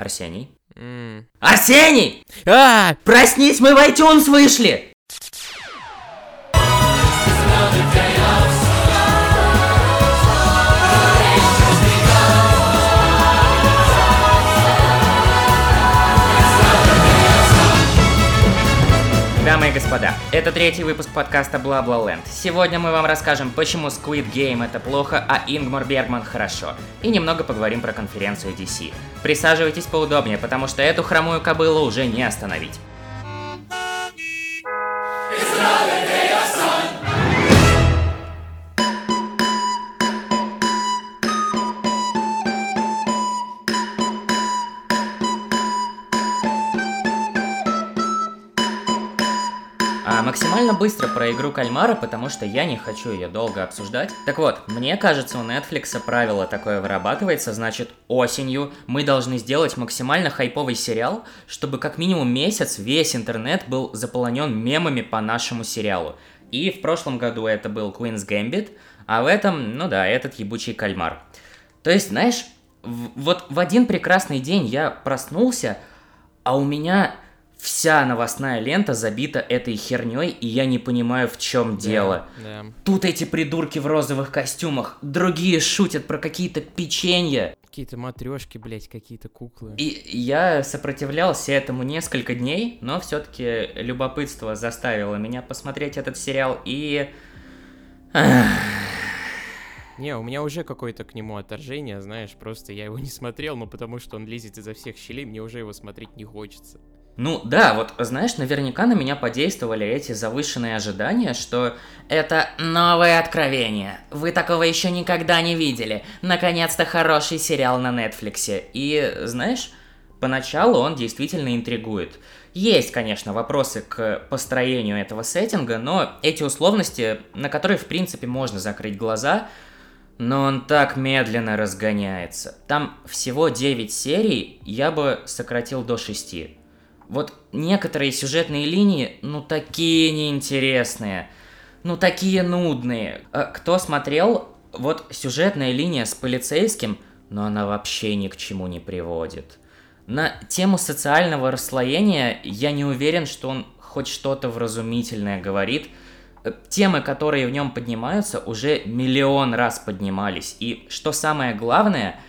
Арсений? М. Арсений! А! Проснись, мы в iTunes вышли! И господа, это третий выпуск подкаста Бла Бла Ленд. Сегодня мы вам расскажем, почему Squid Game это плохо, а Ингмар Бергман хорошо. И немного поговорим про конференцию DC. Присаживайтесь поудобнее, потому что эту хромую кобылу уже не остановить. Максимально быстро про игру кальмара, потому что я не хочу ее долго обсуждать. Так вот, мне кажется, у Netflix правило такое вырабатывается, значит, осенью мы должны сделать максимально хайповый сериал, чтобы как минимум месяц весь интернет был заполонен мемами по нашему сериалу. И в прошлом году это был Queen's Gambit, а в этом, ну да, этот ебучий кальмар. То есть, знаешь, в- вот в один прекрасный день я проснулся, а у меня вся новостная лента забита этой херней, и я не понимаю, в чем дело. Да. Тут эти придурки в розовых костюмах, другие шутят про какие-то печенья. Какие-то матрешки, блять, какие-то куклы. И я сопротивлялся этому несколько дней, но все-таки любопытство заставило меня посмотреть этот сериал, и... Не, у меня уже какое-то к нему отторжение, знаешь, просто я его не смотрел, но потому что он лезет изо всех щелей, мне уже его смотреть не хочется. Ну да, вот знаешь, наверняка на меня подействовали эти завышенные ожидания, что это новое откровение. Вы такого еще никогда не видели. Наконец-то хороший сериал на Нетфликсе. И знаешь, поначалу он действительно интригует. Есть, конечно, вопросы к построению этого сеттинга, но эти условности, на которые, в принципе, можно закрыть глаза, но он так медленно разгоняется. Там всего 9 серий, я бы сократил до 6. Вот некоторые сюжетные линии, ну такие неинтересные, ну такие нудные. А Кто смотрел, вот сюжетная линия с полицейским, но она вообще ни к чему не приводит. На тему социального расслоения я не уверен, что он хоть что-то вразумительное говорит. Э, Темы, которые в нем поднимаются, уже миллион раз поднимались. И что самое главное,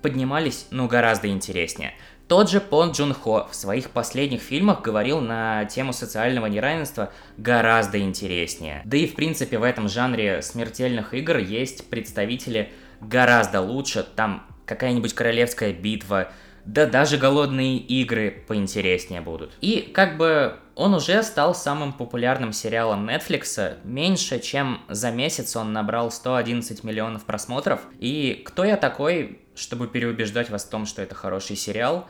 поднимались, ну, гораздо интереснее. Тот же Пон Джун Хо в своих последних фильмах говорил на тему социального неравенства гораздо интереснее. Да и в принципе в этом жанре смертельных игр есть представители гораздо лучше. Там какая-нибудь королевская битва, да даже голодные игры поинтереснее будут. И как бы он уже стал самым популярным сериалом Netflix. Меньше чем за месяц он набрал 111 миллионов просмотров. И кто я такой, чтобы переубеждать вас в том, что это хороший сериал?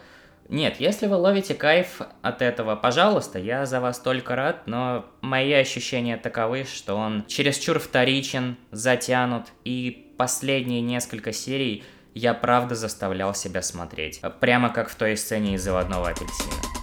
Нет, если вы ловите кайф от этого, пожалуйста, я за вас только рад, но мои ощущения таковы, что он чересчур вторичен, затянут, и последние несколько серий я правда заставлял себя смотреть. Прямо как в той сцене из заводного апельсина.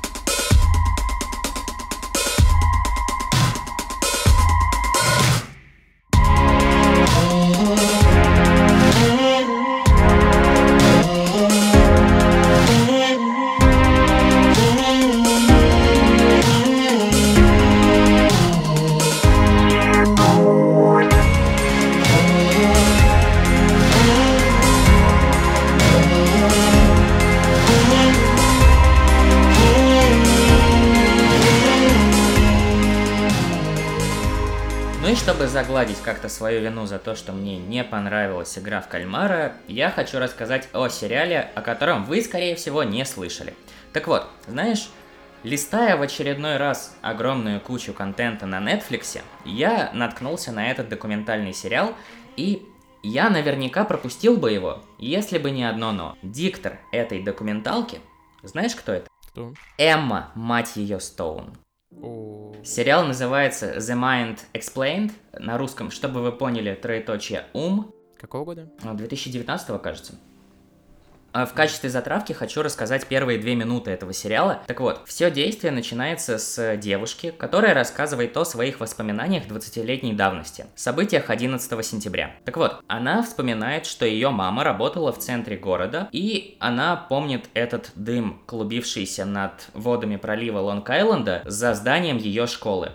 Ну и чтобы загладить как-то свою вину за то, что мне не понравилась игра в кальмара, я хочу рассказать о сериале, о котором вы, скорее всего, не слышали. Так вот, знаешь, листая в очередной раз огромную кучу контента на Netflix, я наткнулся на этот документальный сериал, и я наверняка пропустил бы его, если бы не одно но. Диктор этой документалки, знаешь, кто это? Кто? Эмма, мать ее, Стоун. О, Сериал называется The Mind Explained, на русском, чтобы вы поняли, троеточие ум, Какого года? а, 2019 кажется. А в качестве затравки хочу рассказать первые две минуты этого сериала. Так вот, все действие начинается с девушки, которая рассказывает о своих воспоминаниях 20-летней давности, событиях 11 сентября. Так вот, она вспоминает, что ее мама работала в центре города, и она помнит этот дым, клубившийся над водами пролива Лонг-Айленда за зданием ее школы.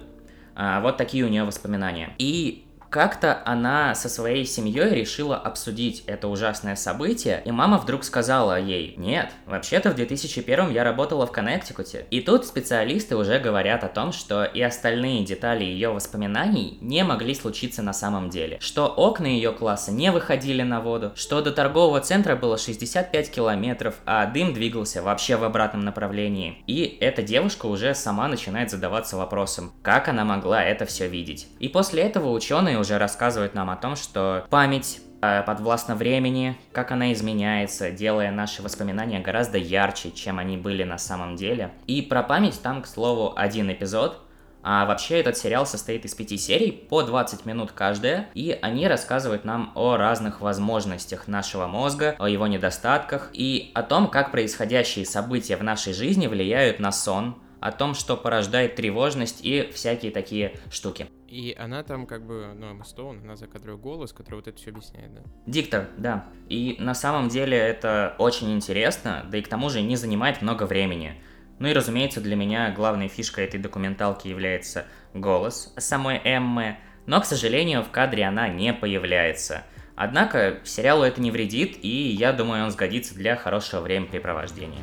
А, вот такие у нее воспоминания. И как-то она со своей семьей решила обсудить это ужасное событие, и мама вдруг сказала ей, нет, вообще-то в 2001 я работала в Коннектикуте. И тут специалисты уже говорят о том, что и остальные детали ее воспоминаний не могли случиться на самом деле. Что окна ее класса не выходили на воду, что до торгового центра было 65 километров, а дым двигался вообще в обратном направлении. И эта девушка уже сама начинает задаваться вопросом, как она могла это все видеть. И после этого ученые уже рассказывают нам о том, что память э, подвластна времени, как она изменяется, делая наши воспоминания гораздо ярче, чем они были на самом деле. И про память там, к слову, один эпизод, а вообще этот сериал состоит из пяти серий, по 20 минут каждая, и они рассказывают нам о разных возможностях нашего мозга, о его недостатках и о том, как происходящие события в нашей жизни влияют на сон, о том, что порождает тревожность и всякие такие штуки. И она там как бы, ну, Эмма Стоун, она закадровый голос, который вот это все объясняет, да? Диктор, да. И на самом деле это очень интересно, да и к тому же не занимает много времени. Ну и, разумеется, для меня главной фишкой этой документалки является голос самой Эммы, но, к сожалению, в кадре она не появляется. Однако сериалу это не вредит, и я думаю, он сгодится для хорошего времяпрепровождения.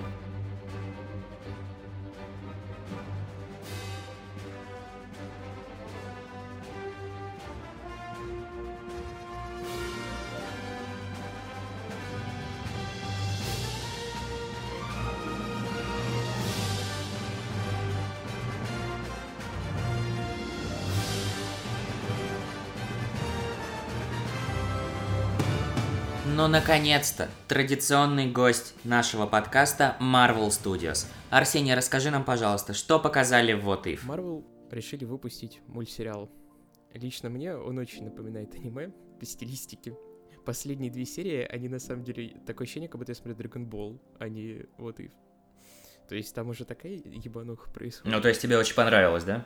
Но, наконец-то, традиционный гость нашего подкаста Marvel Studios. Арсений, расскажи нам, пожалуйста, что показали в What If? Marvel решили выпустить мультсериал. Лично мне он очень напоминает аниме по стилистике. Последние две серии, они на самом деле такое ощущение, как будто я смотрю Dragon Ball, а не What If. То есть там уже такая ебануха происходит. Ну, то есть тебе очень понравилось, да?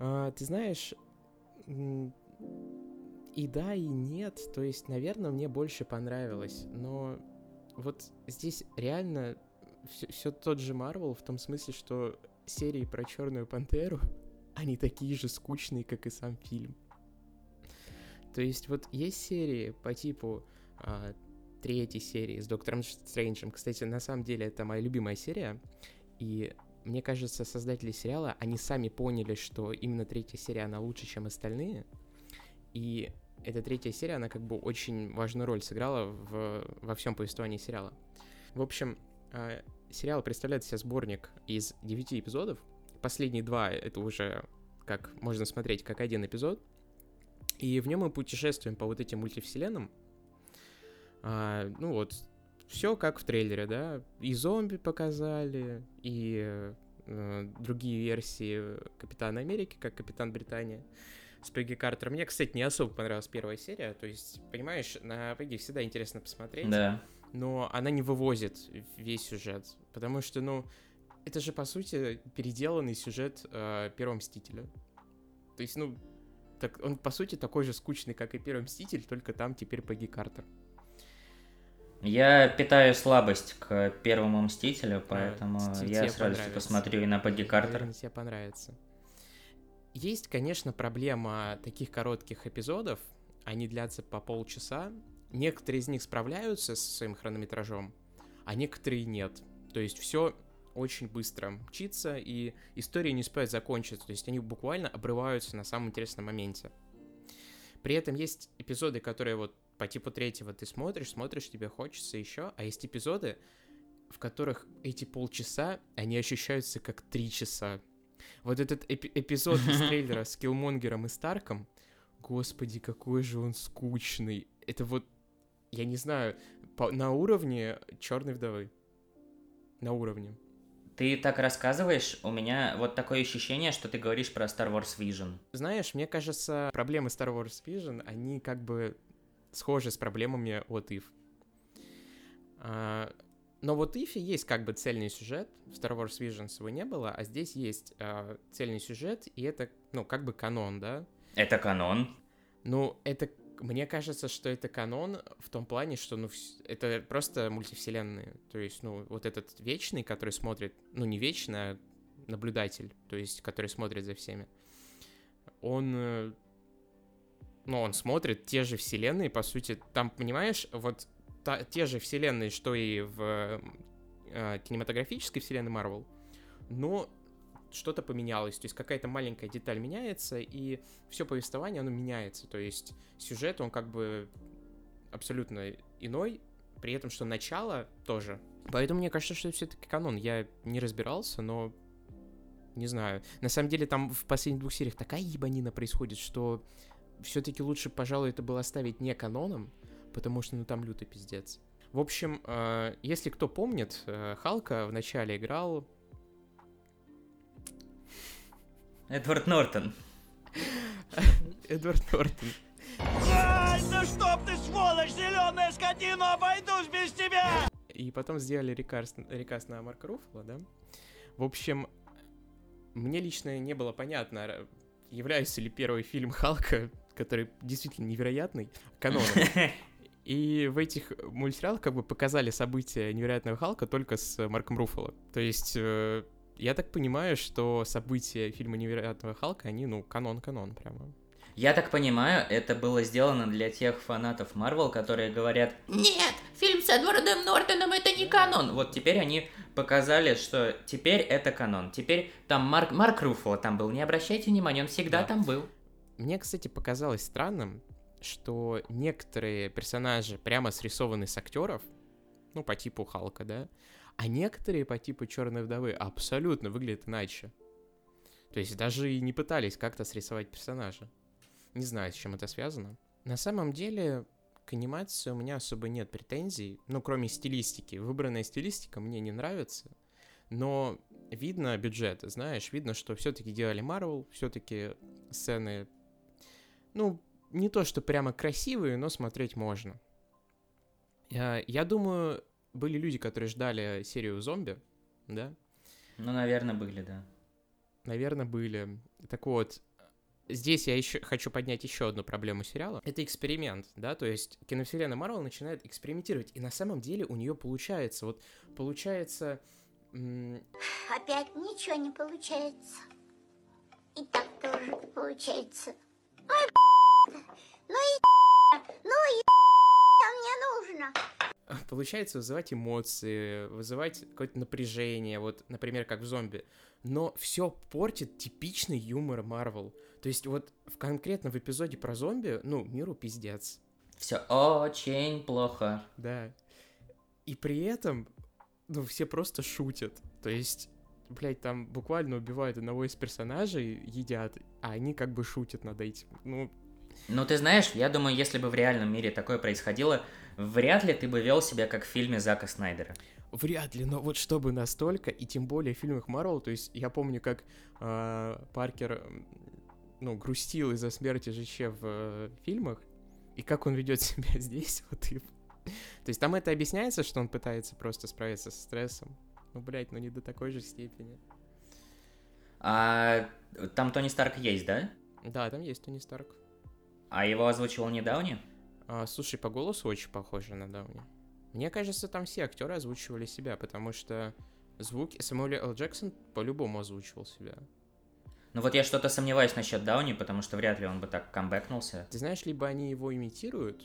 А, ты знаешь, и да, и нет. То есть, наверное, мне больше понравилось. Но вот здесь реально все, тот же Марвел в том смысле, что серии про Черную Пантеру, они такие же скучные, как и сам фильм. То есть вот есть серии по типу а, третьей серии с Доктором Стрэнджем. Кстати, на самом деле это моя любимая серия. И мне кажется, создатели сериала, они сами поняли, что именно третья серия, она лучше, чем остальные. И эта третья серия, она как бы очень важную роль сыграла в, во всем повествовании сериала. В общем, э, сериал представляет себе сборник из девяти эпизодов. Последние два — это уже как можно смотреть как один эпизод. И в нем мы путешествуем по вот этим мультивселенным. А, ну вот, все как в трейлере, да. И зомби показали, и э, другие версии Капитана Америки, как Капитан Британия с Пегги Картер. Мне, кстати, не особо понравилась первая серия. То есть, понимаешь, на Пегги всегда интересно посмотреть. Да. Но она не вывозит весь сюжет. Потому что, ну, это же, по сути, переделанный сюжет э, Первого Мстителя. То есть, ну, так, он, по сути, такой же скучный, как и Первый Мститель, только там теперь Пегги Картер. Я питаю слабость к Первому Мстителю, поэтому а, я с радостью посмотрю и на Пегги Картер. Наверное, тебе понравится. Есть, конечно, проблема таких коротких эпизодов. Они длятся по полчаса. Некоторые из них справляются со своим хронометражом, а некоторые нет. То есть все очень быстро мчится, и история не успевает закончиться. То есть они буквально обрываются на самом интересном моменте. При этом есть эпизоды, которые вот по типу третьего ты смотришь, смотришь, тебе хочется еще, а есть эпизоды, в которых эти полчаса, они ощущаются как три часа. Вот этот эпи- эпизод из трейлера с Киллмонгером и Старком, господи, какой же он скучный. Это вот, я не знаю, по, на уровне Черной вдовы. На уровне. Ты так рассказываешь, у меня вот такое ощущение, что ты говоришь про Star Wars Vision. Знаешь, мне кажется, проблемы Star Wars Vision, они как бы схожи с проблемами от If. А, но вот Ифи есть как бы цельный сюжет, в Star Wars Visions его не было, а здесь есть а, цельный сюжет, и это, ну, как бы канон, да? Это канон. Ну, это, мне кажется, что это канон в том плане, что, ну, это просто мультивселенные. То есть, ну, вот этот вечный, который смотрит, ну, не вечный, а наблюдатель, то есть, который смотрит за всеми, он э, ну, он смотрит те же вселенные, по сути, там, понимаешь, вот та, те же вселенные, что и в э, кинематографической вселенной Марвел, но что-то поменялось, то есть какая-то маленькая деталь меняется, и все повествование, оно меняется, то есть сюжет, он как бы абсолютно иной, при этом, что начало тоже. Поэтому мне кажется, что все-таки канон. Я не разбирался, но не знаю. На самом деле там в последних двух сериях такая ебанина происходит, что все-таки лучше, пожалуй, это было оставить не каноном, потому что, ну, там лютый пиздец. В общем, э, если кто помнит, э, Халка в начале играл... Эдвард Нортон. Эдвард Нортон. Ай, да чтоб ты, сволочь, зеленая скотина, обойдусь без тебя! И потом сделали рекаст, рекаст на Марка Руффало, да? В общем, мне лично не было понятно, является ли первый фильм Халка, который действительно невероятный, каноном. И в этих мультсериалах как бы показали события невероятного Халка только с Марком Руффало. То есть э, я так понимаю, что события фильма невероятного Халка, они, ну, канон-канон прямо. Я так понимаю, это было сделано для тех фанатов Марвел, которые говорят «Нет, фильм с Эдвардом Нортоном это не канон». Вот теперь они показали, что теперь это канон. Теперь там Марк, Марк Руффало там был, не обращайте внимания, он всегда да. там был. Мне, кстати, показалось странным, что некоторые персонажи прямо срисованы с актеров, ну, по типу Халка, да, а некоторые по типу Черной вдовы абсолютно выглядят иначе. То есть даже и не пытались как-то срисовать персонажа. Не знаю, с чем это связано. На самом деле, к анимации у меня особо нет претензий, ну, кроме стилистики. Выбранная стилистика мне не нравится, но видно бюджет, знаешь, видно, что все-таки делали Marvel, все-таки сцены, ну, не то, что прямо красивые, но смотреть можно. Я, я думаю, были люди, которые ждали серию зомби, да? Ну, наверное, были, да. Наверное, были. Так вот, здесь я еще хочу поднять еще одну проблему сериала. Это эксперимент, да, то есть киновселенная Марвел начинает экспериментировать, и на самом деле у нее получается. Вот получается... Опять ничего не получается. И так тоже получается. Ой, ну и ну и мне нужно. Получается вызывать эмоции, вызывать какое-то напряжение, вот, например, как в зомби. Но все портит типичный юмор Марвел. То есть вот в конкретно в эпизоде про зомби, ну, миру пиздец. Все очень плохо. Да. И при этом, ну, все просто шутят. То есть, блядь, там буквально убивают одного из персонажей, едят, а они как бы шутят над этим. Ну, ну, ты знаешь, я думаю, если бы в реальном мире такое происходило, вряд ли ты бы вел себя как в фильме Зака Снайдера. Вряд ли, но вот чтобы настолько, и тем более в фильмах Марвел, то есть я помню, как э, Паркер, ну, грустил из-за смерти ЖЧ в э, фильмах, и как он ведет себя здесь, вот и... То есть там это объясняется, что он пытается просто справиться со стрессом. Ну, блядь, ну не до такой же степени. А там Тони Старк есть, да? Да, там есть Тони Старк. А его озвучивал не Дауни? А, слушай, по голосу очень похоже на Дауни. Мне кажется, там все актеры озвучивали себя, потому что звуки... Самуэль Л. Джексон по-любому озвучивал себя. Ну вот я что-то сомневаюсь насчет Дауни, потому что вряд ли он бы так камбэкнулся. Ты знаешь, либо они его имитируют,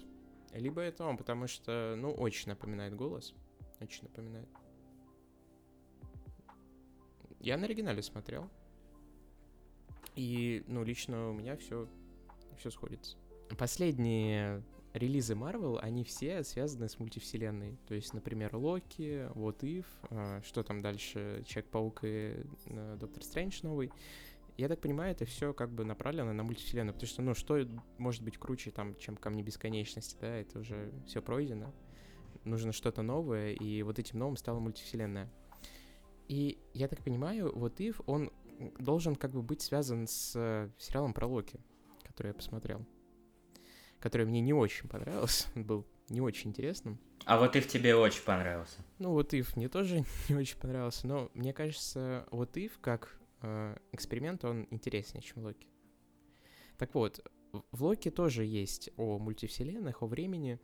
либо это он, потому что, ну, очень напоминает голос. Очень напоминает. Я на оригинале смотрел. И, ну, лично у меня все все сходится. Последние релизы Marvel, они все связаны с мультивселенной. То есть, например, Локи, What If, а, что там дальше, Человек-паук и э, Доктор Стрэндж новый. Я так понимаю, это все как бы направлено на мультивселенную, потому что, ну, что может быть круче там, чем Камни Бесконечности, да, это уже все пройдено. Нужно что-то новое, и вот этим новым стала мультивселенная. И я так понимаю, вот If, он должен как бы быть связан с э, сериалом про Локи который я посмотрел, который мне не очень понравился, он был не очень интересным. А вот и в тебе очень понравился. Ну, вот Ив мне тоже не очень понравился, но мне кажется, вот Ив как э, эксперимент, он интереснее, чем Локи. Так вот, в Локи тоже есть о мультивселенных, о времени.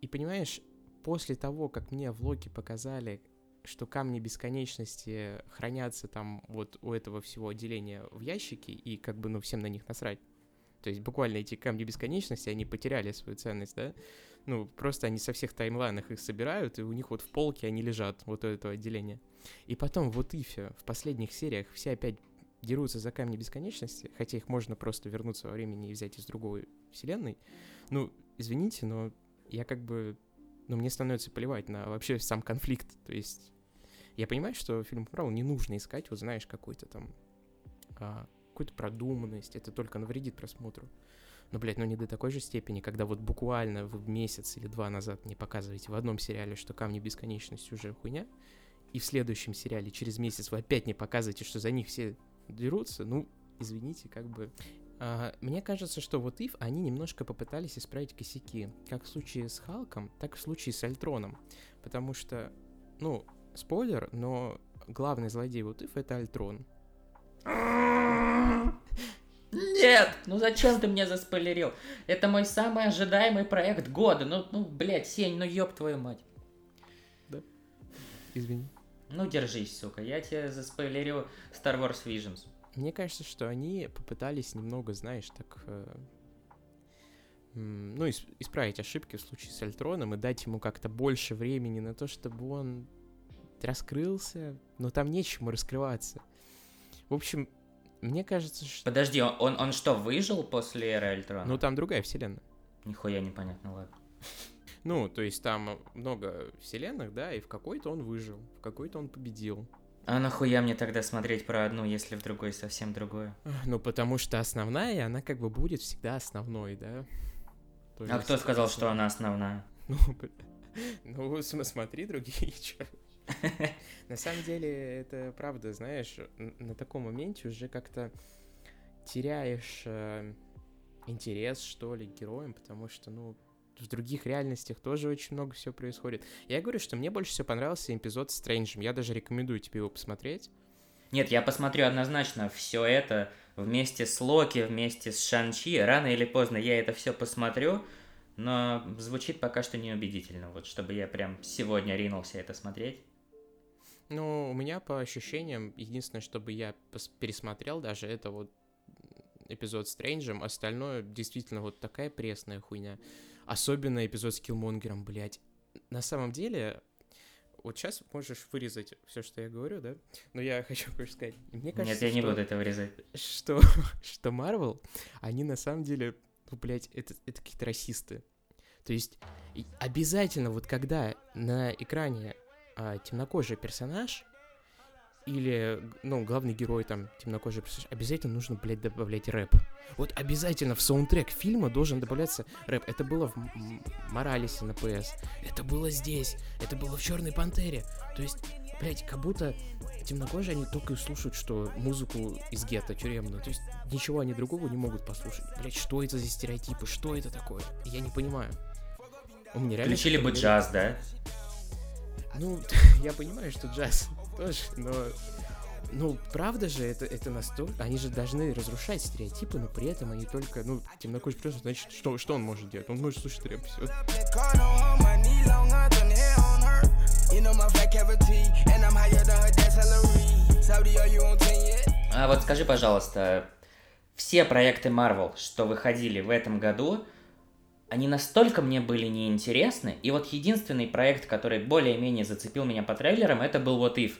И понимаешь, после того, как мне в Локи показали, что камни бесконечности хранятся там вот у этого всего отделения в ящике, и как бы, ну, всем на них насрать. То есть буквально эти камни бесконечности, они потеряли свою ценность, да? Ну, просто они со всех таймлайнов их собирают, и у них вот в полке они лежат, вот у этого отделения. И потом вот Ифе в последних сериях все опять дерутся за камни бесконечности, хотя их можно просто вернуться во времени и взять из другой вселенной. Ну, извините, но я как бы... Ну, мне становится плевать на вообще сам конфликт. То есть я понимаю, что фильм Марвел не нужно искать, вот знаешь, какой-то там... А, какую-то продуманность, это только навредит просмотру. Но, блядь, ну не до такой же степени, когда вот буквально в месяц или два назад мне показываете в одном сериале, что камни бесконечности уже хуйня, и в следующем сериале через месяц вы опять не показываете, что за них все дерутся, ну, извините, как бы... А, мне кажется, что вот Ив, они немножко попытались исправить косяки, как в случае с Халком, так и в случае с Альтроном, потому что, ну, спойлер, но главный злодей вот Ив — это Альтрон. Нет! Ну зачем ты мне заспойлерил? Это мой самый ожидаемый проект года. Ну, ну, блядь, Сень, ну ёб твою мать. Да. Извини. Ну, держись, сука, я тебе заспойлерю Star Wars Visions. Мне кажется, что они попытались немного, знаешь, так... Э, ну, исправить ошибки в случае с Альтроном и дать ему как-то больше времени на то, чтобы он раскрылся, но там нечему раскрываться. В общем, мне кажется, что... Подожди, он, он что, выжил после эры Альтрона? Ну, там другая вселенная. Нихуя непонятно, ладно. Ну, то есть там много вселенных, да, и в какой-то он выжил, в какой-то он победил. А нахуя мне тогда смотреть про одну, если в другой совсем другое? Ну, потому что основная, она как бы будет всегда основной, да? То а кто сказал, что она основная? Ну, ну смотри другие, чё. На самом деле, это правда, знаешь, на таком моменте уже как-то теряешь э, интерес, что ли, к героям, потому что, ну, в других реальностях тоже очень много всего происходит. Я говорю, что мне больше всего понравился эпизод с Стрэнджем. Я даже рекомендую тебе его посмотреть. Нет, я посмотрю однозначно все это вместе с Локи, вместе с Шанчи. Рано или поздно я это все посмотрю, но звучит пока что неубедительно. Вот чтобы я прям сегодня ринулся это смотреть. Ну, у меня по ощущениям, единственное, чтобы я пересмотрел даже, это вот эпизод с Стрэнджем, остальное действительно вот такая пресная хуйня. Особенно эпизод с Киллмонгером, блядь. На самом деле, вот сейчас можешь вырезать все, что я говорю, да? Но я хочу кое-что сказать. Мне кажется, Нет, я не что, буду это вырезать. Что, что Marvel, они на самом деле, ну, блядь, это, это какие-то расисты. То есть обязательно вот когда на экране а, темнокожий персонаж или, ну, главный герой там, темнокожий персонаж, обязательно нужно, блядь, добавлять рэп. Вот обязательно в саундтрек фильма должен добавляться рэп. Это было в Моралисе на PS, это было здесь, это было в Черной Пантере. То есть, блядь, как будто темнокожие, они только и слушают, что музыку из гетто тюремную. То есть, ничего они другого не могут послушать. Блядь, что это за стереотипы, что это такое? Я не понимаю. У меня реально... Включили бы джаз, да? Ну, я понимаю, что джаз тоже, но... Ну, правда же, это, это настолько... Они же должны разрушать стереотипы, но при этом они только... Ну, темнокожий просто, значит, что, что он может делать? Он может слушать рэп, все. А вот скажи, пожалуйста, все проекты Marvel, что выходили в этом году, они настолько мне были неинтересны, и вот единственный проект, который более-менее зацепил меня по трейлерам, это был вот If.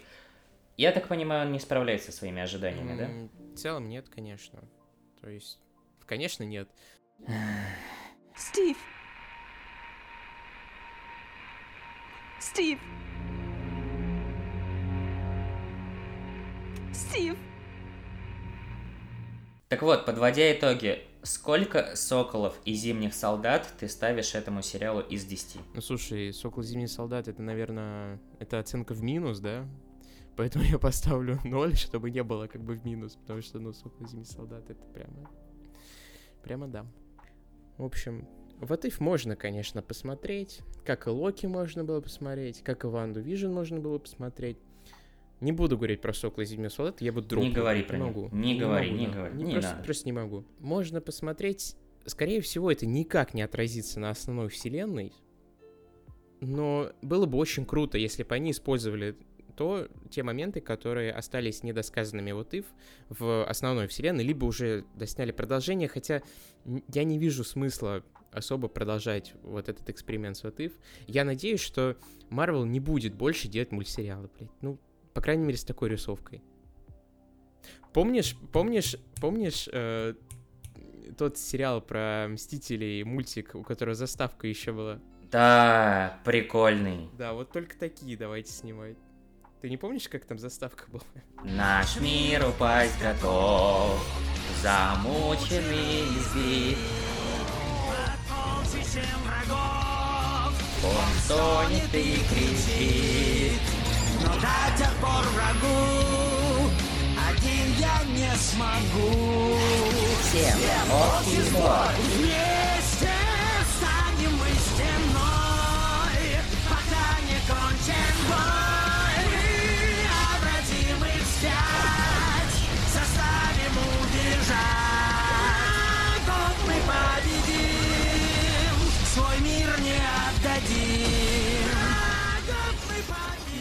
Я так понимаю, он не справляется со своими ожиданиями, mm, да? В целом нет, конечно. То есть, конечно, нет. Стив! Стив! Стив! Так вот, подводя итоги, сколько «Соколов» и «Зимних солдат» ты ставишь этому сериалу из 10? Ну, слушай, «Сокол» и «Зимний солдат» — это, наверное, это оценка в минус, да? Поэтому я поставлю 0, чтобы не было как бы в минус, потому что, ну, «Сокол и «Зимний солдат» — это прямо... Прямо да. В общем, What If можно, конечно, посмотреть, как и Локи можно было посмотреть, как и Ванду Вижн можно было посмотреть. Не буду говорить про Сокола и Зимнего Солдата, я буду дропнуть. Не говори про не могу. Не говори, могу, не да. говори, Не, не просто, надо. просто не могу. Можно посмотреть, скорее всего, это никак не отразится на основной вселенной, но было бы очень круто, если бы они использовали то, те моменты, которые остались недосказанными вот if в основной вселенной, либо уже досняли продолжение, хотя я не вижу смысла особо продолжать вот этот эксперимент с what if. Я надеюсь, что Marvel не будет больше делать мультсериалы, блядь. Ну, по крайней мере, с такой рисовкой. Помнишь, помнишь, помнишь э, тот сериал про Мстителей, мультик, у которого заставка еще была? Да, прикольный. Да, вот только такие давайте снимать. Ты не помнишь, как там заставка была? Наш мир упасть готов, замученный и сбит. Полчищем врагов Он стонет и кричит. Но дать отпор врагу. Один я не смогу. Всем общий сбор. Вместе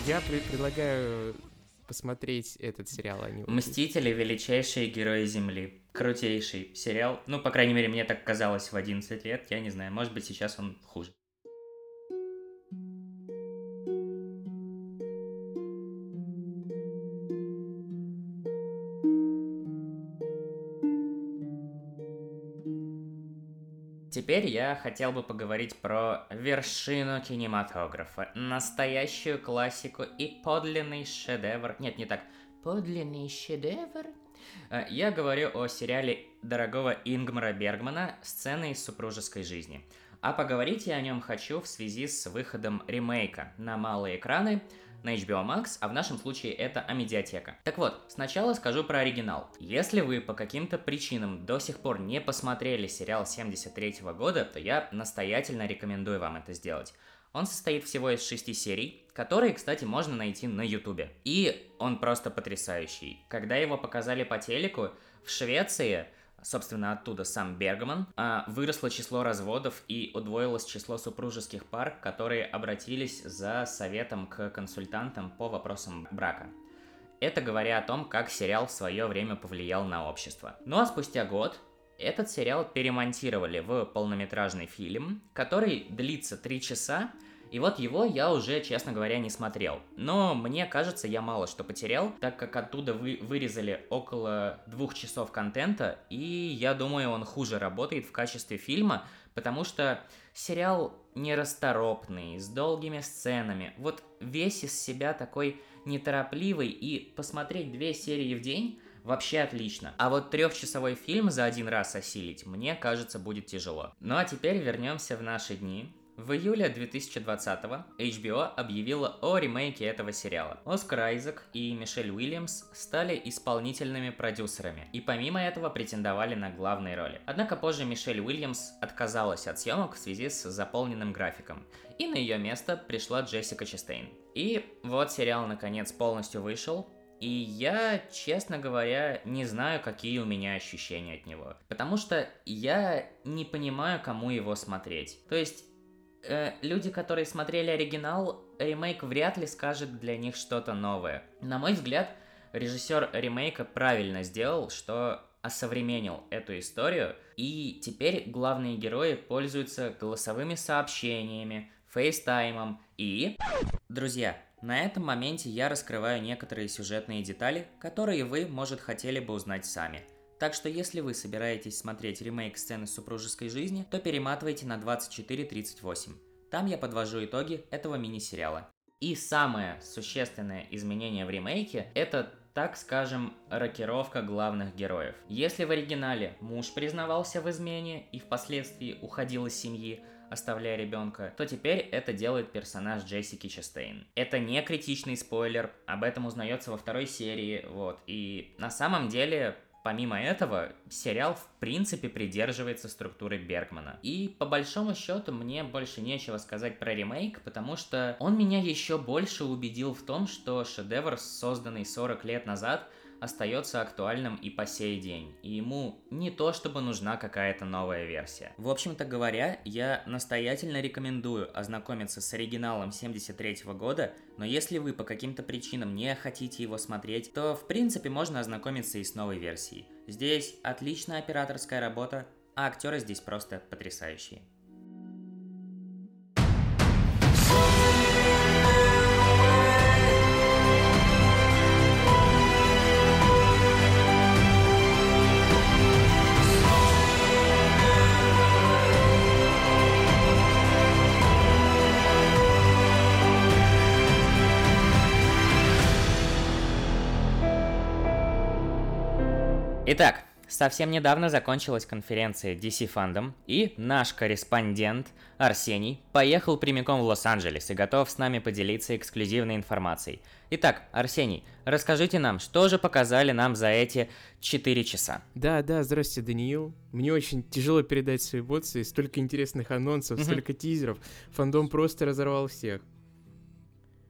Я предлагаю посмотреть этот сериал, а не Мстители — величайшие герои Земли. Крутейший сериал. Ну, по крайней мере, мне так казалось в 11 лет. Я не знаю, может быть, сейчас он хуже. Теперь я хотел бы поговорить про вершину кинематографа, настоящую классику и подлинный шедевр. Нет, не так. Подлинный шедевр? Э, Я говорю о сериале дорогого Ингмара Бергмана «Сцены из супружеской жизни». А поговорить я о нем хочу в связи с выходом ремейка на малые экраны на HBO Max, а в нашем случае это Амедиатека. Так вот, сначала скажу про оригинал. Если вы по каким-то причинам до сих пор не посмотрели сериал 73 года, то я настоятельно рекомендую вам это сделать. Он состоит всего из шести серий, которые, кстати, можно найти на ютубе. И он просто потрясающий. Когда его показали по телеку, в Швеции собственно, оттуда сам Бергман, а, выросло число разводов и удвоилось число супружеских пар, которые обратились за советом к консультантам по вопросам брака. Это говоря о том, как сериал в свое время повлиял на общество. Ну а спустя год этот сериал перемонтировали в полнометражный фильм, который длится 3 часа, и вот его я уже, честно говоря, не смотрел. Но мне кажется, я мало что потерял, так как оттуда вы вырезали около двух часов контента, и я думаю, он хуже работает в качестве фильма, потому что сериал нерасторопный, с долгими сценами. Вот весь из себя такой неторопливый, и посмотреть две серии в день вообще отлично. А вот трехчасовой фильм за один раз осилить, мне кажется, будет тяжело. Ну а теперь вернемся в наши дни. В июле 2020-го HBO объявила о ремейке этого сериала. Оскар Айзек и Мишель Уильямс стали исполнительными продюсерами и помимо этого претендовали на главные роли. Однако позже Мишель Уильямс отказалась от съемок в связи с заполненным графиком, и на ее место пришла Джессика Честейн. И вот сериал наконец полностью вышел, и я, честно говоря, не знаю, какие у меня ощущения от него. Потому что я не понимаю, кому его смотреть. То есть, э, люди, которые смотрели оригинал, ремейк вряд ли скажет для них что-то новое. На мой взгляд, режиссер ремейка правильно сделал, что осовременил эту историю, и теперь главные герои пользуются голосовыми сообщениями, фейстаймом и... Друзья, на этом моменте я раскрываю некоторые сюжетные детали, которые вы, может, хотели бы узнать сами. Так что если вы собираетесь смотреть ремейк сцены супружеской жизни, то перематывайте на 24.38. Там я подвожу итоги этого мини-сериала. И самое существенное изменение в ремейке – это, так скажем, рокировка главных героев. Если в оригинале муж признавался в измене и впоследствии уходил из семьи, оставляя ребенка, то теперь это делает персонаж Джессики Честейн. Это не критичный спойлер, об этом узнается во второй серии, вот. И на самом деле Помимо этого, сериал в принципе придерживается структуры Бергмана. И по большому счету мне больше нечего сказать про ремейк, потому что он меня еще больше убедил в том, что шедевр, созданный 40 лет назад, остается актуальным и по сей день, и ему не то чтобы нужна какая-то новая версия. В общем-то говоря, я настоятельно рекомендую ознакомиться с оригиналом 73 года, но если вы по каким-то причинам не хотите его смотреть, то в принципе можно ознакомиться и с новой версией. Здесь отличная операторская работа, а актеры здесь просто потрясающие. Итак, совсем недавно закончилась конференция DC Fandom, и наш корреспондент Арсений поехал прямиком в Лос-Анджелес и готов с нами поделиться эксклюзивной информацией. Итак, Арсений, расскажите нам, что же показали нам за эти 4 часа? Да, да, здравствуйте, Даниил. Мне очень тяжело передать свои эмоции, столько интересных анонсов, столько тизеров. Фандом просто разорвал всех.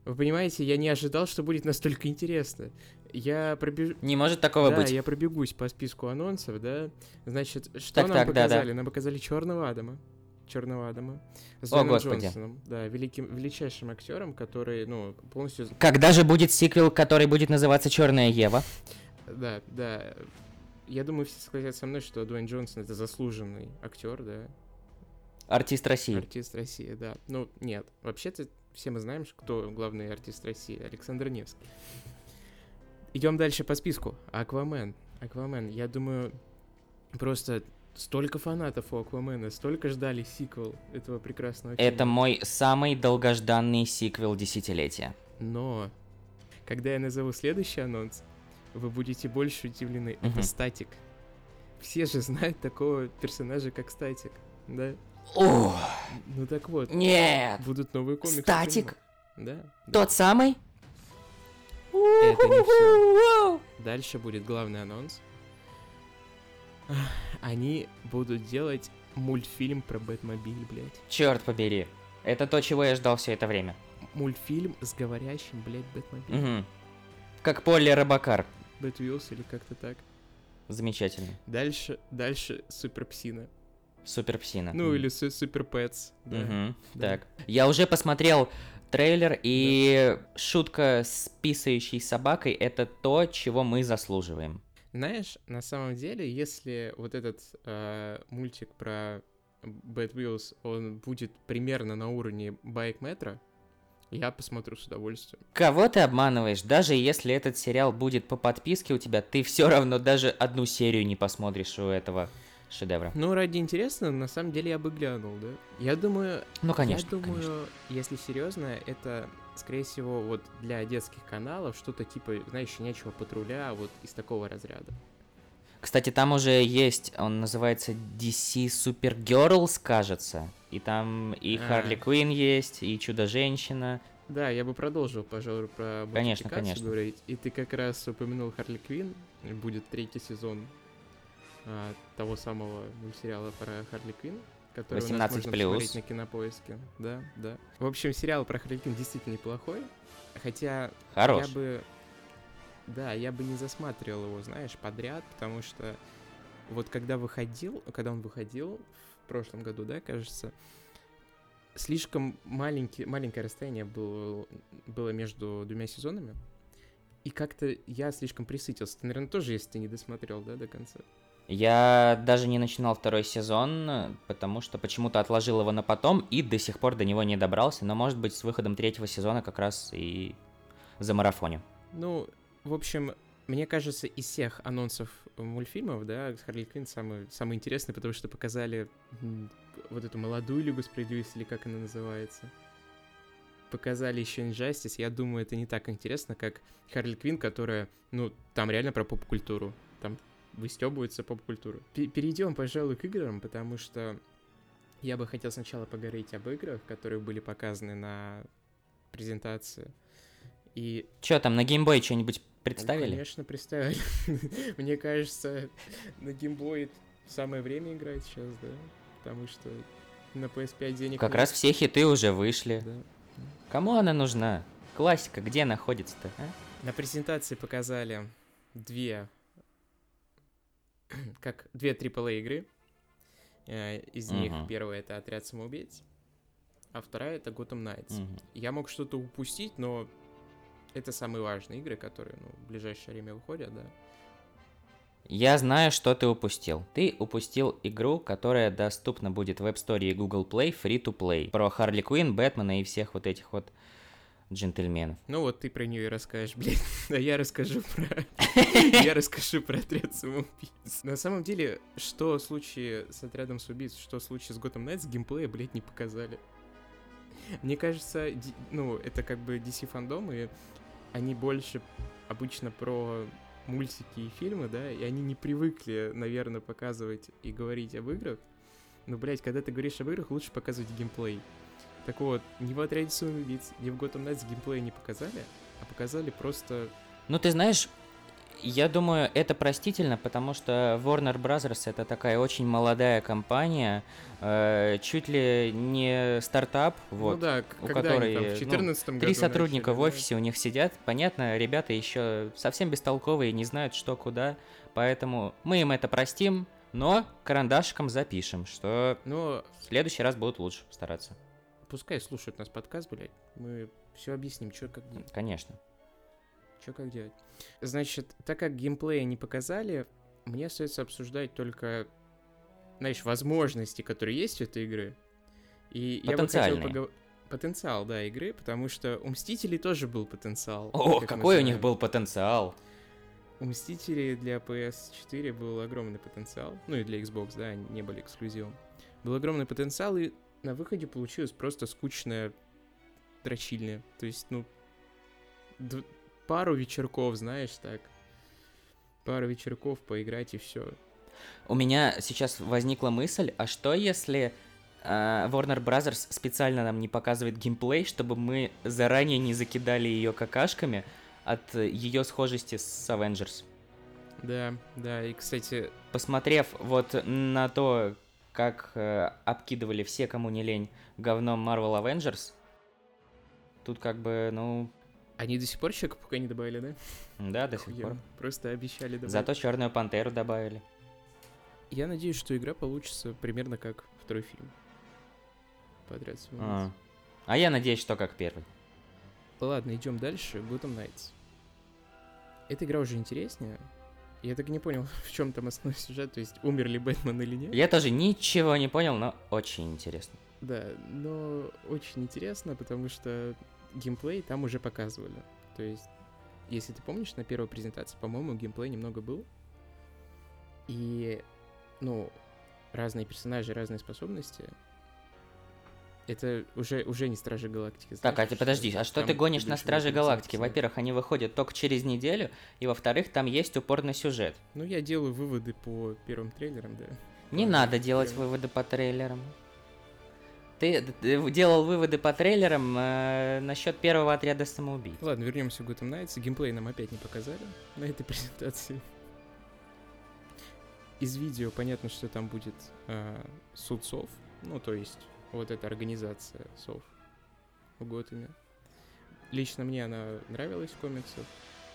Вы понимаете, я не ожидал, что будет настолько интересно. Я пробежу... Не может такого да, быть. я пробегусь по списку анонсов, да. Значит, что Так, нам так, да, показали? да. Нам показали Черного Адама. Черного Адама. С О, господи. Джонсоном. Да, великим, величайшим актером, который, ну, полностью... Когда же будет сиквел, который будет называться Черная Ева? Да, да. Я думаю, все согласятся со мной, что Дуэйн Джонсон это заслуженный актер, да. Артист России. Артист России, да. Ну, нет. Вообще-то все мы знаем, кто главный артист России. Александр Невский. Идем дальше по списку. Аквамен. Аквамен. Я думаю, просто столько фанатов у Аквамена, столько ждали сиквел этого прекрасного фильма. Это мой самый долгожданный сиквел десятилетия. Но, когда я назову следующий анонс, вы будете больше удивлены. Мгм. Это Статик. Все же знают такого персонажа, как Статик, да? Ух, Ну так вот, нет! будут новые комиксы. Статик? Да. да. Тот самый? Это не все. Дальше будет главный анонс. Они будут делать мультфильм про Бэтмобиль, блядь. Черт побери. Это то, чего я ждал все это время. Мультфильм с говорящим, блядь, Бэтмобилем. Мгм. Как Полли Робокар. Бэтвилс или как-то так. Замечательно. Дальше, дальше Супер Псина. Супер Псина. Ну или Су- Супер Пэтс. Да. Мгм. да. Так. Я уже посмотрел трейлер, и шутка с писающей собакой это то, чего мы заслуживаем. Знаешь, на самом деле, если вот этот э, мультик про Bad Wheels, он будет примерно на уровне Байк Метро, я посмотрю с удовольствием. Кого ты обманываешь? Даже если этот сериал будет по подписке у тебя, ты все равно даже одну серию не посмотришь у этого шедевра. Ну, ради интересного, на самом деле, я бы глянул, да? Я думаю, Ну, конечно, я думаю, конечно. если серьезно, это, скорее всего, вот для детских каналов что-то типа, знаешь, щенячьего патруля, вот из такого разряда. Кстати, там уже есть, он называется DC Supergirls, кажется. И там и А. Харли Квинн есть, и Чудо-женщина. Да, я бы продолжил, пожалуй, про Конечно, конечно. говорить. И ты как раз упомянул Харли Квинн, будет третий сезон а, того самого мультсериала про Харли Квинн, который у нас 18 можно плюс. посмотреть на Кинопоиске. Да, да. В общем, сериал про Харли Квинн действительно неплохой, хотя Хорош. я бы... Да, я бы не засматривал его, знаешь, подряд, потому что вот когда выходил, когда он выходил в прошлом году, да, кажется, слишком маленький, маленькое расстояние было, было между двумя сезонами, и как-то я слишком присытился. Ты, наверное, тоже, если ты не досмотрел, да, до конца? Я даже не начинал второй сезон, потому что почему-то отложил его на потом и до сих пор до него не добрался, но может быть с выходом третьего сезона как раз и за марафоне. Ну, в общем, мне кажется, из всех анонсов мультфильмов, да, Харли Квинн самый, самый интересный, потому что показали вот эту молодую Лигу Справедливости, или как она называется. Показали еще Injustice. Я думаю, это не так интересно, как Харли Квинн, которая, ну, там реально про поп-культуру. Там выстебывается поп-культуру. Пе- Перейдем, пожалуй, к играм, потому что я бы хотел сначала поговорить об играх, которые были показаны на презентации. И Чё там, на геймбой что-нибудь Представили? Конечно, представили. Мне кажется, на геймбой самое время играть сейчас, да? Потому что на PS5 денег Как нет. раз все хиты уже вышли. Да. Кому она нужна? Классика где находится-то? а? На презентации показали две, как две AAA игры. Э, Из них первая это Отряд самоубийц, а вторая это Gotham Knights. Мгм. Я мог что-то упустить, но это самые важные игры, которые ну, в ближайшее время выходят, да. Я знаю, что ты упустил. Ты упустил игру, которая доступна будет в App Store и Google Play free to play. Про Харли Квинн, Бэтмена и всех вот этих вот джентльменов. Ну вот ты про нее и расскажешь, блин. А я расскажу про... Я расскажу про отряд самоубийц. На самом деле, что в случае с отрядом самоубийц, что в случае с Gotham Knights, геймплея, блядь, не показали. Мне кажется, ну, это как бы DC фандом, и они больше обычно про мультики и фильмы, да, и они не привыкли, наверное, показывать и говорить об играх. Но, блядь, когда ты говоришь об играх, лучше показывать геймплей. Так вот, ни в отряде самоубийц, ни в Gotham Knights геймплея не показали, а показали просто... Ну, ты знаешь, я думаю, это простительно, потому что Warner Brothers это такая очень молодая компания, э, чуть ли не стартап, вот. ну да, у когда они там, которой, в ну, 14 году Три сотрудника начали, в да? офисе у них сидят. Понятно, ребята еще совсем бестолковые, не знают, что куда. Поэтому мы им это простим, но карандашиком запишем, что Но в следующий раз будут лучше стараться. Пускай слушают нас подкаст, блядь, мы все объясним, что как, Конечно. чё как делать. Значит, так как геймплея не показали, мне остается обсуждать только, знаешь, возможности, которые есть у этой игры. И я бы хотел поговорить... Потенциал, да, игры, потому что у Мстителей тоже был потенциал. О, как какой у них был потенциал. У Мстителей для PS4 был огромный потенциал. Ну и для Xbox, да, они не были эксклюзивом. Был огромный потенциал, и на выходе получилось просто скучное дрочильня. То есть, ну, д- пару вечерков, знаешь, так. Пару вечерков поиграть и все. У меня сейчас возникла мысль, а что если э, Warner Brothers специально нам не показывает геймплей, чтобы мы заранее не закидали ее какашками от ее схожести с Avengers? Да, да, и, кстати, Посмотрев вот на то, как э, обкидывали все, кому не лень, говном Marvel Avengers, тут как бы, ну, они до сих пор человека пока не добавили, да? да, до сих пор. Просто обещали добавить. Зато Черную Пантеру добавили. Я надеюсь, что игра получится примерно как второй фильм. Подряд. А. А я надеюсь, что как первый. Ладно, идем дальше. Gotham Knights. Эта игра уже интереснее. Я так и не понял, в чем там основной сюжет, то есть умер ли Бэтмен или нет. Я тоже ничего не понял, но очень интересно. Да, но очень интересно, потому что геймплей там уже показывали. То есть, если ты помнишь, на первой презентации, по-моему, геймплей немного был. И, ну, разные персонажи, разные способности. Это уже, уже не Стражи Галактики. Так, а знаешь, ты подожди, а что ты гонишь на вопросов Галактики? Во-первых, они выходят только через неделю, и во-вторых, там есть упор на сюжет. Ну, я делаю выводы по первым трейлерам, да. Не Ладно, надо делать прям. выводы по трейлерам. Ты, ты делал выводы по трейлерам э, насчет первого отряда самоубийц. Ладно, вернемся к Gotham Knights. Геймплей нам опять не показали на этой презентации. Из видео понятно, что там будет э, суд сов. Ну, то есть, вот эта организация сов в Готэме. Лично мне она нравилась в комиксах.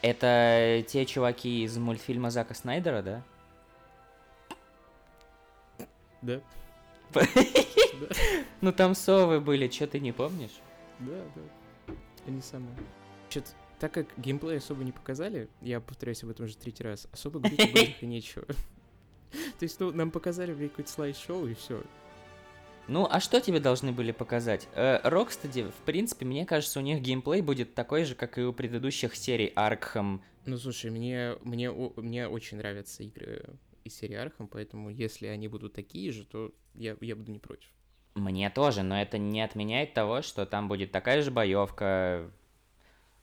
Это те чуваки из мультфильма Зака Снайдера, да? Да, Ну там совы были, что ты не помнишь? да, да. Они самые. Значит, так как геймплей особо не показали, я повторяюсь об этом уже третий раз, особо говорить об и нечего. То есть, ну, нам показали блядь, какое-то слайд-шоу и все. Ну, а что тебе должны были показать? Э, Rocksteady, в принципе, мне кажется, у них геймплей будет такой же, как и у предыдущих серий Arkham. Ну, слушай, мне, мне, мне очень нравятся игры из серии Arkham, поэтому если они будут такие же, то я, я буду не против. Мне тоже, но это не отменяет того, что там будет такая же боевка.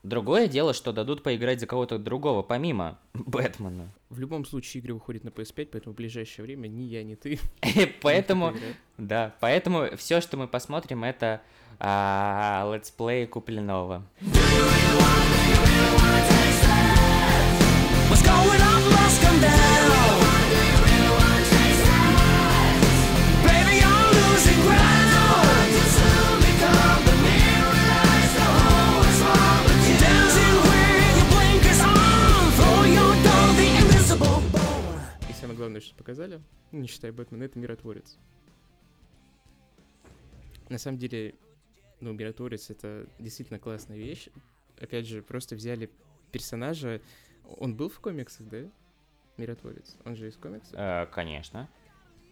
Другое дело, что дадут поиграть за кого-то другого, помимо Бэтмена. В любом случае, игры выходят на PS5, поэтому в ближайшее время ни я, ни ты. Э, поэтому, да, поэтому все, что мы посмотрим, это а, летсплей Куплинова. What's going up, what's come down? That? что показали, ну, не считая Бэтмена, это Миротворец. На самом деле, ну, Миротворец — это действительно классная вещь. Опять же, просто взяли персонажа, он был в комиксах, да? Миротворец, он же из комиксов. Э, конечно.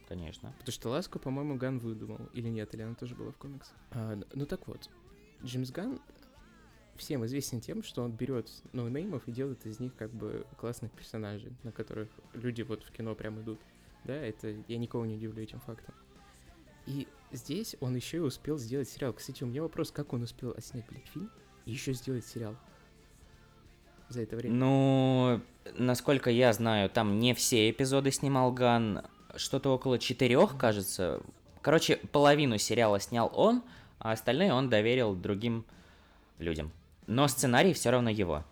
Конечно. Потому что Ласку, по-моему, Ган выдумал. Или нет, или она тоже была в комиксах. А, ну так вот, Джеймс Ган всем известен тем, что он берет ноунеймов и делает из них как бы классных персонажей, на которых люди вот в кино прям идут. Да, это я никого не удивлю этим фактом. И здесь он еще и успел сделать сериал. Кстати, у меня вопрос, как он успел отснять, блядь, фильм и еще сделать сериал за это время? Ну, насколько я знаю, там не все эпизоды снимал Ган, что-то около четырех, кажется. Короче, половину сериала снял он, а остальные он доверил другим людям. Но сценарий все равно его.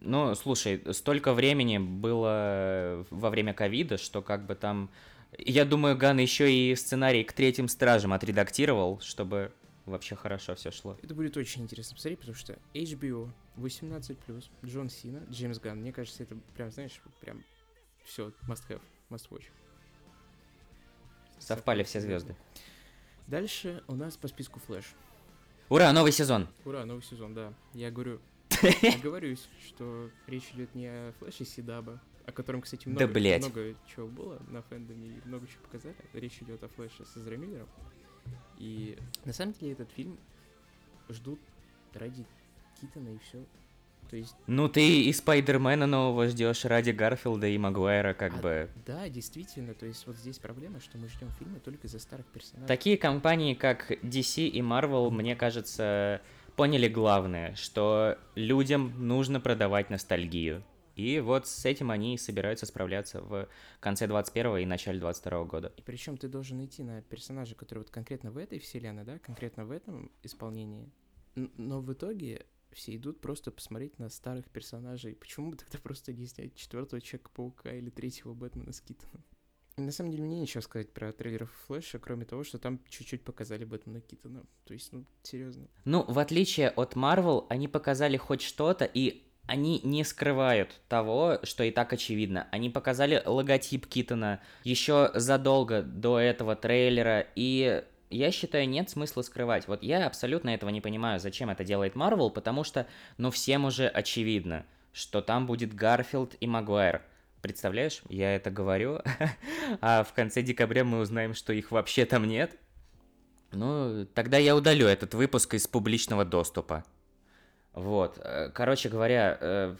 Ну, слушай, столько времени было во время ковида, что как бы там... Я думаю, Ган еще и сценарий к третьим стражам отредактировал, чтобы вообще хорошо все шло. Это будет очень интересно посмотреть, потому что HBO 18+, Джон Сина, Джеймс Ган, мне кажется, это прям, знаешь, прям все, must have, must watch. Совпали все звезды. Дальше у нас по списку Флэш. Ура, новый сезон! Ура, новый сезон, да. Я говорю, оговорюсь, что речь идет не о Флэше Сидаба, о котором, кстати, много, Да, блядь. много чего было на фэндоме и много чего показали. Речь идет о Флэше с Эзра Миллером. И на самом деле этот фильм ждут ради Китона и все. То есть, Ну, ты и Спайдермена нового ждешь ради Гарфилда и Магуайра, как А, бы. да, действительно, то есть вот здесь проблема, что мы ждем фильмы только из-за старых персонажей. Такие компании, как DC и Marvel, мне кажется, поняли главное, что людям нужно продавать ностальгию. И вот с этим они собираются справляться в конце 21 и начале 22 года. И причем ты должен идти на персонажа, который вот конкретно в этой вселенной, да, конкретно в этом исполнении. Но в итоге все идут просто посмотреть на старых персонажей. Почему бы тогда просто не снять четвертого Человека-паука или третьего Бэтмена с Китоном? На самом деле мне нечего сказать про трейлеров Флэша, кроме того, что там чуть-чуть показали Бэтмена Китона. То есть, ну, серьезно. Ну, в отличие от Marvel, они показали хоть что-то, и они не скрывают того, что и так очевидно. Они показали логотип Китона еще задолго до этого трейлера, и я считаю, нет смысла скрывать. Вот я абсолютно этого не понимаю, зачем это делает Marvel, потому что, ну, всем уже очевидно, что там будет Гарфилд и Магуайр. Представляешь, я это говорю, а в конце декабря мы узнаем, что их вообще там нет. Ну, тогда я удалю этот выпуск из публичного доступа. Вот, э, короче говоря, э,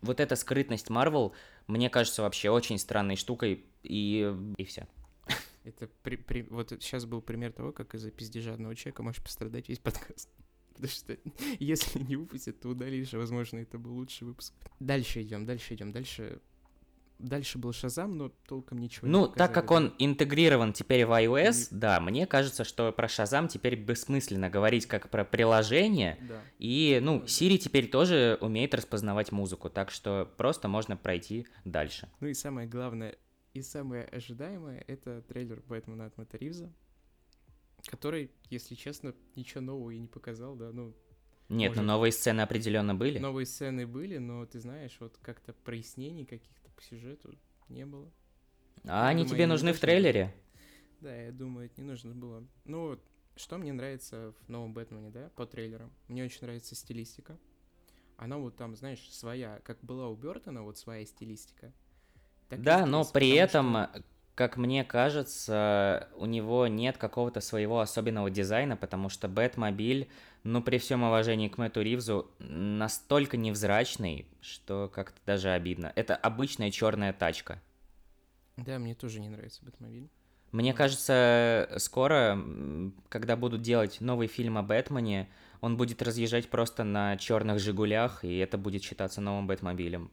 вот эта скрытность Marvel, мне кажется, вообще очень странной штукой, и, и все. Это при, при- вот сейчас был пример того, как из-за пиздежа одного человека может пострадать весь подкаст. Потому что если не выпустят, то удалишь, а возможно, это был лучший выпуск. Дальше идем, дальше идем, дальше. Дальше был Шазам, но толком ничего не Ну, так как он интегрирован теперь в iOS, да, мне кажется, что про Shazam теперь бессмысленно говорить как про приложение, Да. и, ну, Siri теперь тоже умеет распознавать музыку, так что просто можно пройти дальше. Ну и самое главное, и самое ожидаемое, это трейлер Бэтмена от Мэтта Ривза, который, если честно, ничего нового и не показал, да, ну, Нет, Может. но новые сцены определенно были. новые сцены были, но ты знаешь, вот как-то прояснений каких-то по сюжету не было. А они думаю, тебе нужны в трейлере? Да, я думаю, это не нужно было. Ну, что мне нравится в новом Бэтмене, да, по трейлерам? Мне очень нравится стилистика. Она вот там, знаешь, своя, как была у Бертона, вот своя стилистика. Так Да, но при этом, что- как мне кажется, у него нет какого-то своего особенного дизайна, потому что Бэтмобиль, ну, при всем уважении к Мэтту Ривзу, настолько невзрачный, что как-то даже обидно. Это обычная черная тачка. Да, мне тоже не нравится Бэтмобиль. Мне кажется, скоро, когда будут делать новый фильм о Бэтмене, он будет разъезжать просто на черных Жигулях, и это будет считаться новым Бэтмобилем.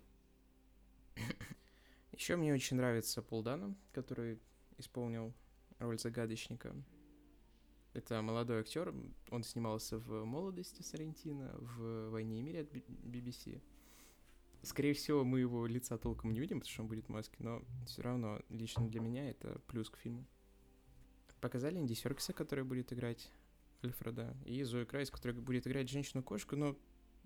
Еще мне очень нравится Пол Дано, который исполнил роль загадочника. Это молодой актер, он снимался в «Молодости» Сарантино, в «Войне и мире» от BBC. Скорее всего, мы его лица толком не увидим, потому что он будет в маске, но все равно лично для меня это плюс к фильму. Показали Инди Серкиса, который будет играть Альфреда, и Зою Крайс, которая будет играть женщину-кошку, но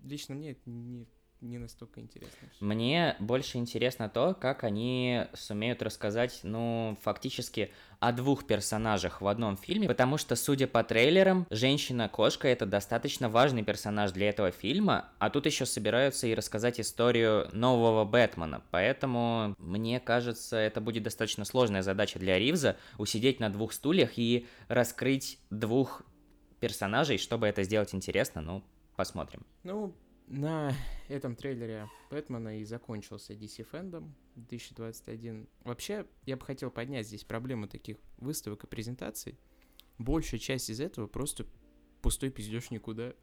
лично мне это не, не настолько интересно. Мне больше интересно то, как они сумеют рассказать, ну, фактически о двух персонажах в одном фильме, потому что, судя по трейлерам, женщина-кошка это достаточно важный персонаж для этого фильма, а тут еще собираются и рассказать историю нового Бэтмена, поэтому мне кажется, это будет достаточно сложная задача для Ривза усидеть на двух стульях и раскрыть двух персонажей, чтобы это сделать интересно, ну, посмотрим. Ну, на этом трейлере Бэтмена и закончился DC Fandom 2021. Вообще, я бы хотел поднять здесь проблему таких выставок и презентаций. Большая часть из этого просто пустой пиздеж никуда.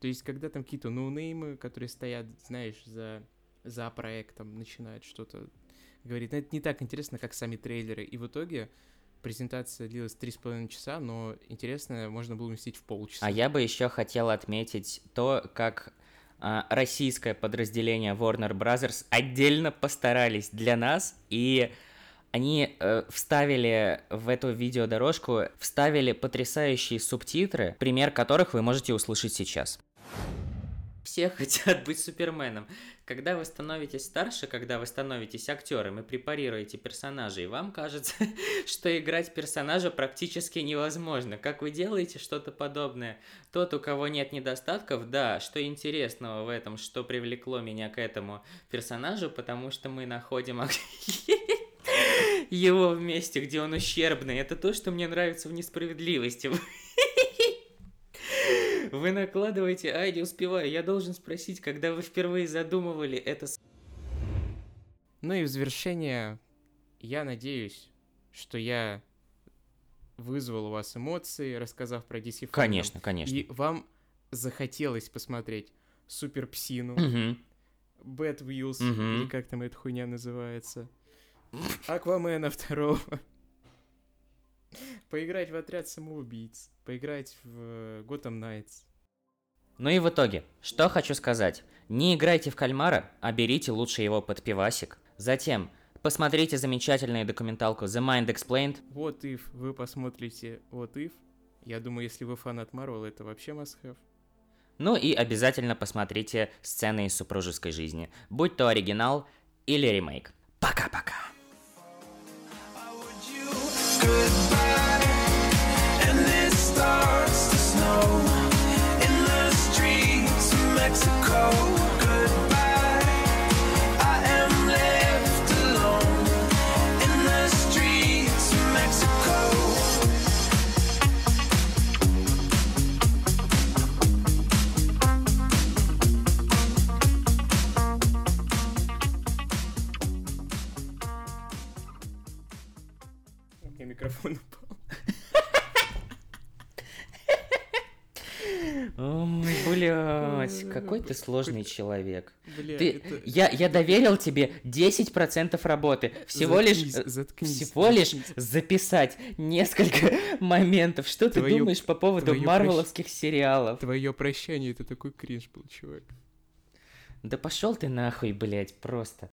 То есть, когда там какие-то ноунеймы, которые стоят, знаешь, за, за проектом, начинают что-то говорить. Но это не так интересно, как сами трейлеры. И в итоге презентация длилась 3,5 часа, но интересно можно было уместить в полчаса. А я бы еще хотел отметить то, как российское подразделение Warner Brothers отдельно постарались для нас, и они э, вставили в эту видеодорожку, вставили потрясающие субтитры, пример которых вы можете услышать сейчас. Все хотят быть Суперменом. Когда вы становитесь старше, когда вы становитесь актером и препарируете персонажей, вам кажется, что играть персонажа практически невозможно. Как вы делаете что-то подобное? Тот, у кого нет недостатков, да, что интересного в этом, что привлекло меня к этому персонажу, потому что мы находим его в месте, где он ущербный. Это то, что мне нравится в несправедливости. Вы накладываете, ай, не успеваю. Я должен спросить, когда вы впервые задумывали это... Ну и в завершение, я надеюсь, что я вызвал у вас эмоции, рассказав про DC Fandom. Конечно, конечно. И вам захотелось посмотреть Супер Псину, Вилс, Мгм. или как там эта хуйня называется, Аквамена второго, поиграть в отряд самоубийц, поиграть в Готэм Найтс. Ну и в итоге, что хочу сказать. Не играйте в кальмара, а берите лучше его под пивасик. Затем, посмотрите замечательную документалку The Mind Explained. Вот if вы посмотрите Вот if, я думаю, если вы фанат Марвел, это вообще must have. Ну и обязательно посмотрите сцены из супружеской жизни, будь то оригинал или ремейк. Пока-пока. and микрофон упал. Ой, блядь, какой ты сложный человек. Бля, Ты, это... я, я доверил тебе 10% работы. Всего лишь, Заткнись, э, заткнись, всего лишь заткнись. записать несколько моментов. Что ты Твою- думаешь по поводу марвеловских сериалов? Твое прощание, это такой кринж был, чувак. Да пошел ты нахуй, блядь, просто.